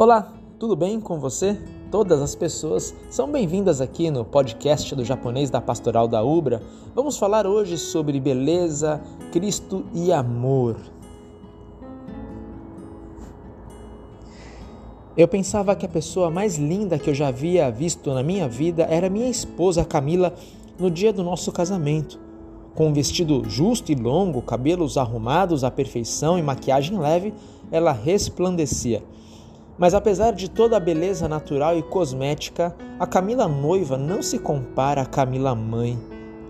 Olá, tudo bem com você? Todas as pessoas são bem-vindas aqui no podcast do japonês da Pastoral da Ubra. Vamos falar hoje sobre beleza, Cristo e amor. Eu pensava que a pessoa mais linda que eu já havia visto na minha vida era minha esposa Camila no dia do nosso casamento. Com um vestido justo e longo, cabelos arrumados à perfeição e maquiagem leve, ela resplandecia. Mas apesar de toda a beleza natural e cosmética, a Camila noiva não se compara à Camila mãe.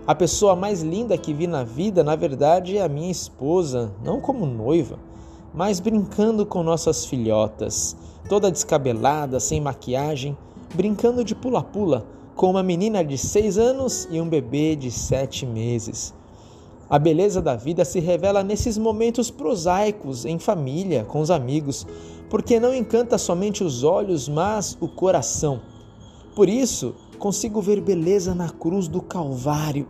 A pessoa mais linda que vi na vida, na verdade, é a minha esposa, não como noiva, mas brincando com nossas filhotas, toda descabelada, sem maquiagem, brincando de pula-pula, com uma menina de seis anos e um bebê de sete meses. A beleza da vida se revela nesses momentos prosaicos, em família, com os amigos, porque não encanta somente os olhos, mas o coração. Por isso, consigo ver beleza na cruz do Calvário.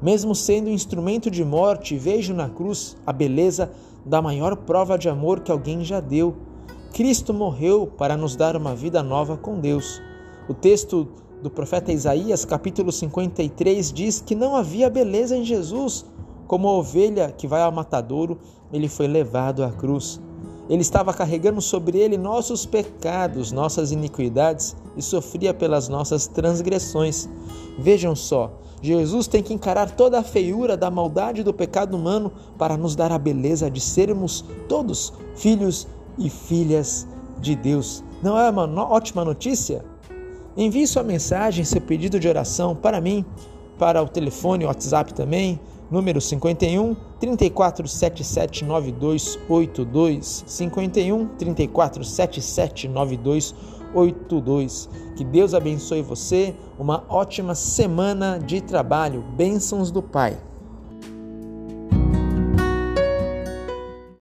Mesmo sendo instrumento de morte, vejo na cruz a beleza da maior prova de amor que alguém já deu. Cristo morreu para nos dar uma vida nova com Deus. O texto do profeta Isaías, capítulo 53, diz que não havia beleza em Jesus como ovelha que vai ao matadouro, ele foi levado à cruz. Ele estava carregando sobre ele nossos pecados, nossas iniquidades e sofria pelas nossas transgressões. Vejam só, Jesus tem que encarar toda a feiura da maldade do pecado humano para nos dar a beleza de sermos todos filhos e filhas de Deus. Não é uma ótima notícia? Envie sua mensagem, seu pedido de oração para mim, para o telefone, o WhatsApp também, número 51 3477 9282 51 3477 9282. Que Deus abençoe você, uma ótima semana de trabalho. Bênçãos do Pai.